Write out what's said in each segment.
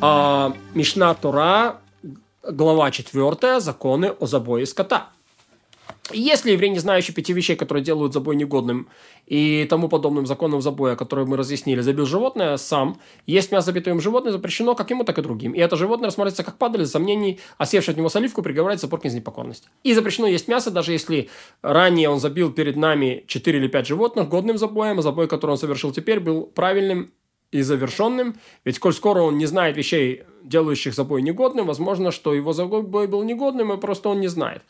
А Мишна Тура, глава 4, законы о забое скота. Если еврей, не знающий пяти вещей, которые делают забой негодным и тому подобным законам забоя, которые мы разъяснили, забил животное сам, есть мясо забитое им животное запрещено как ему, так и другим. И это животное рассматривается как падали за сомнений, а севший от него соливку приговаривается за порки из непокорности. И запрещено есть мясо, даже если ранее он забил перед нами 4 или 5 животных годным забоем, а забой, который он совершил теперь, был правильным и завершенным, ведь коль скоро он не знает вещей, делающих забой негодным, возможно, что его забой был негодным, и просто он не знает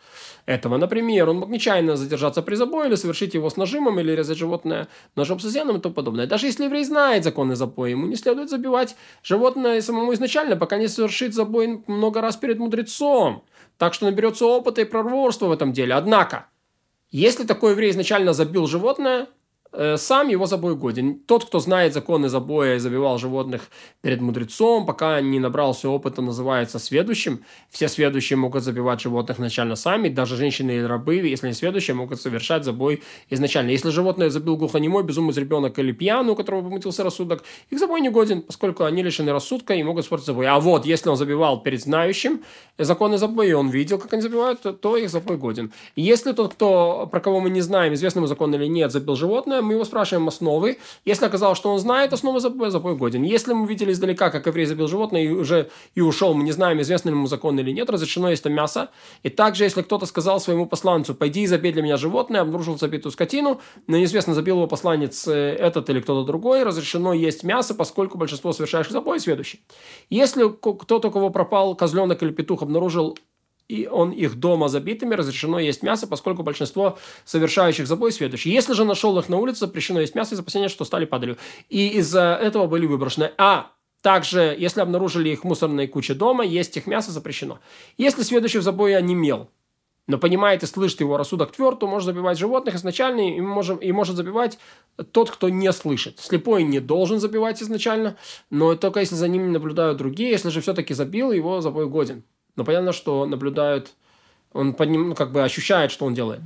этого. Например, он мог нечаянно задержаться при забое или совершить его с нажимом, или резать животное ножом с изъяном и тому подобное. Даже если еврей знает законы забоя, ему не следует забивать животное самому изначально, пока не совершит забой много раз перед мудрецом. Так что наберется опыта и проворства в этом деле. Однако, если такой еврей изначально забил животное, сам его забой годен. Тот, кто знает законы забоя и забивал животных перед мудрецом, пока не набрался опыта, называется сведущим. Все сведущие могут забивать животных начально сами, даже женщины и рабы, если не сведущие, могут совершать забой изначально. Если животное забил глухонемой, безумный ребенок или пьяный, у которого помутился рассудок, их забой не годен, поскольку они лишены рассудка и могут спортить забой. А вот, если он забивал перед знающим законы забоя, и он видел, как они забивают, то, их забой годен. Если тот, кто, про кого мы не знаем, известный ему закон или нет, забил животное, мы его спрашиваем основы. Если оказалось, что он знает основы забоя, забой годен. Если мы видели издалека, как еврей забил животное и уже и ушел, мы не знаем, известно ли ему закон или нет, разрешено есть это мясо. И также, если кто-то сказал своему посланцу, пойди и забей для меня животное, обнаружил забитую скотину, но неизвестно, забил его посланец э, этот или кто-то другой, разрешено есть мясо, поскольку большинство совершающих забой сведущий. Если кто-то, у кого пропал козленок или петух, обнаружил и он их дома забитыми, разрешено есть мясо, поскольку большинство совершающих забой сведущие. Если же нашел их на улице, запрещено есть мясо из опасения, что стали падалью. И из-за этого были выброшены. А также, если обнаружили их в мусорной куче дома, есть их мясо запрещено. Если следующий в забое онемел, но понимает и слышит его рассудок тверд, то может забивать животных изначально и, можем, и может забивать тот, кто не слышит. Слепой не должен забивать изначально, но только если за ним наблюдают другие. Если же все-таки забил, его забой годен. Но понятно, что наблюдают, он под ним, ну, как бы ощущает, что он делает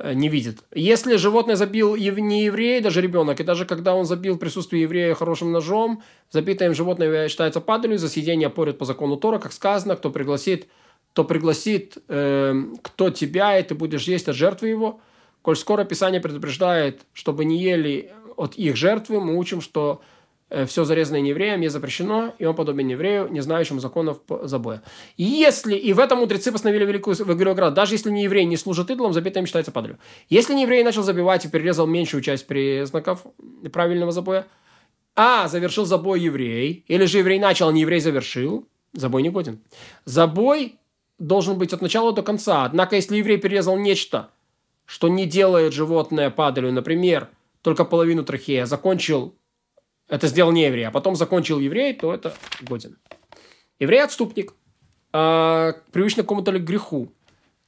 э, не видит. Если животное забил не еврей, даже ребенок, и даже когда он забил в присутствии еврея хорошим ножом, забитое им животное считается падалью, за съедение порят по закону Тора, как сказано, кто пригласит, кто пригласит, э, кто тебя, и ты будешь есть от жертвы его. Коль скоро Писание предупреждает, чтобы не ели от их жертвы, мы учим, что все зарезанное неевреем не запрещено, и он подобен еврею, не знающему законов забоя. Если, и в этом мудрецы постановили великую Вавилоград, даже если не еврей не служит идолам, забитым считается падалью. Если не еврей начал забивать и перерезал меньшую часть признаков правильного забоя, а завершил забой еврей, или же еврей начал, а не еврей завершил, забой не годен. Забой должен быть от начала до конца. Однако, если еврей перерезал нечто, что не делает животное падалью, например, только половину трахея, закончил это сделал не еврей, а потом закончил еврей, то это годен. Еврей отступник, э, привычный к какому-то греху,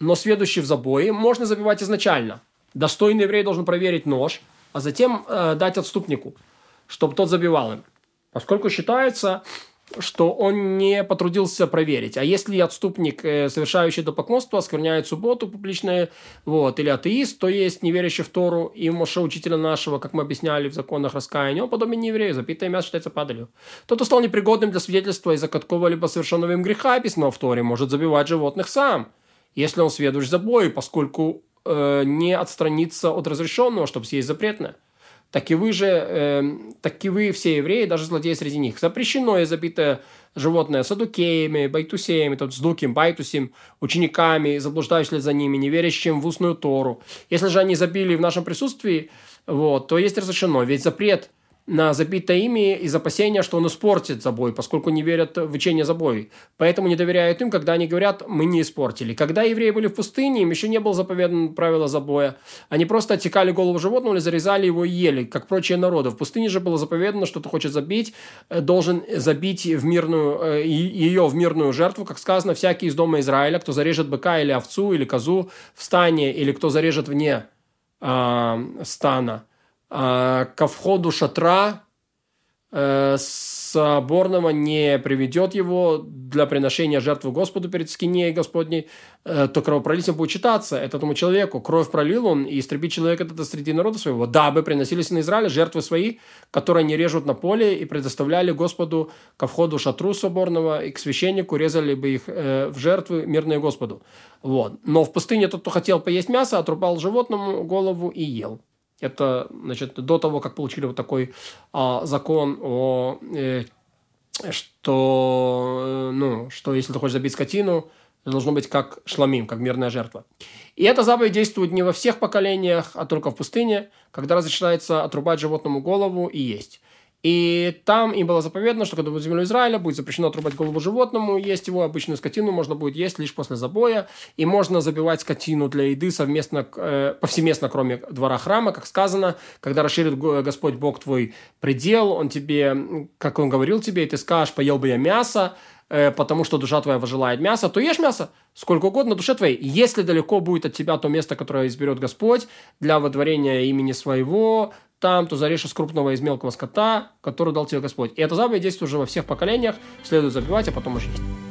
но следующий в забое можно забивать изначально. Достойный еврей должен проверить нож, а затем э, дать отступнику, чтобы тот забивал им. Поскольку считается, что он не потрудился проверить. А если отступник, э, совершающий идолопоклонство, оскверняет субботу публичное, вот, или атеист, то есть не верящий в Тору и Моше, учителя нашего, как мы объясняли в законах раскаяния, он подобен нееврею, забитое мясо считается падалью. Тот, кто стал непригодным для свидетельства из-за какого-либо совершенного им греха, письма в Торе, может забивать животных сам, если он сведущ в забое, поскольку э, не отстранится от разрешенного, чтобы съесть запретное так и вы же, э, так и вы все евреи, даже злодеи среди них. Запрещено и забитое животное садукеями, байтусеями, тут, цдуким, байтусим, учениками, заблуждающими за ними, неверящим в устную Тору. Если же они забили в нашем присутствии, вот, то есть разрешено. Ведь запрет – на забитое имя из опасения, что он испортит забой, поскольку не верят в учение забой. Поэтому не доверяют им, когда они говорят «мы не испортили». Когда евреи были в пустыне, им еще не было заповедано правило забоя. Они просто отекали голову животного или зарезали его и ели, как прочие народы. В пустыне же было заповедано, что ты хочешь забить, э, должен забить в мирную, э, ее в мирную жертву, как сказано, всякий из дома Израиля, кто зарежет быка или овцу, или козу в стане, или кто зарежет вне э, стана – ко входу шатра э, соборного не приведет его для приношения жертвы Господу перед скинеей Господней, э, то кровопролитие будет читаться этому человеку. Кровь пролил он, и истребить человека это среди народа своего, дабы приносились на Израиле жертвы свои, которые они режут на поле и предоставляли Господу ко входу шатру соборного, и к священнику резали бы их э, в жертвы мирные Господу. Вот. Но в пустыне тот, кто хотел поесть мясо, отрубал животному голову и ел. Это, значит, до того, как получили вот такой а, закон о э, что, э, ну, что если ты хочешь забить скотину, должно быть как шламим, как мирная жертва. И эта заповедь действует не во всех поколениях, а только в пустыне, когда разрешается отрубать животному голову и есть. И там им было заповедано, что когда будет землю Израиля, будет запрещено отрубать голову животному, есть его обычную скотину можно будет есть лишь после забоя, и можно забивать скотину для еды совместно, э, повсеместно, кроме двора храма, как сказано, когда расширит Господь Бог твой предел, он тебе, как он говорил тебе, и ты скажешь, поел бы я мясо, э, потому что душа твоя вожелает мясо, то ешь мясо сколько угодно душе твоей. Если далеко будет от тебя то место, которое изберет Господь для водворения имени своего, там, то зарежь из крупного из мелкого скота, который дал тебе Господь. И эта заповедь действует уже во всех поколениях, следует забивать, а потом уже есть.